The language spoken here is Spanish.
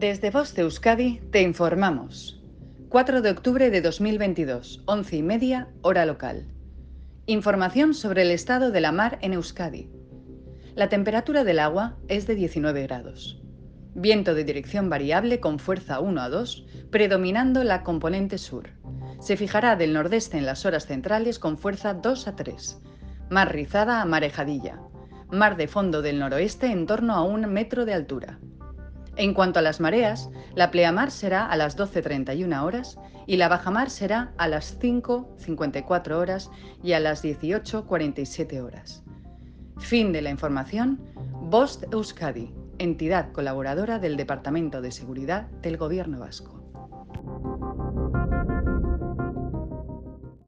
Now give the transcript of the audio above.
Desde Voz de Euskadi te informamos. 4 de octubre de 2022, 11 y media, hora local. Información sobre el estado de la mar en Euskadi. La temperatura del agua es de 19 grados. Viento de dirección variable con fuerza 1 a 2, predominando la componente sur. Se fijará del nordeste en las horas centrales con fuerza 2 a 3. Mar rizada a marejadilla. Mar de fondo del noroeste en torno a un metro de altura. En cuanto a las mareas, la pleamar será a las 12.31 horas y la bajamar será a las 5.54 horas y a las 18.47 horas. Fin de la información. Bost Euskadi, entidad colaboradora del Departamento de Seguridad del Gobierno Vasco.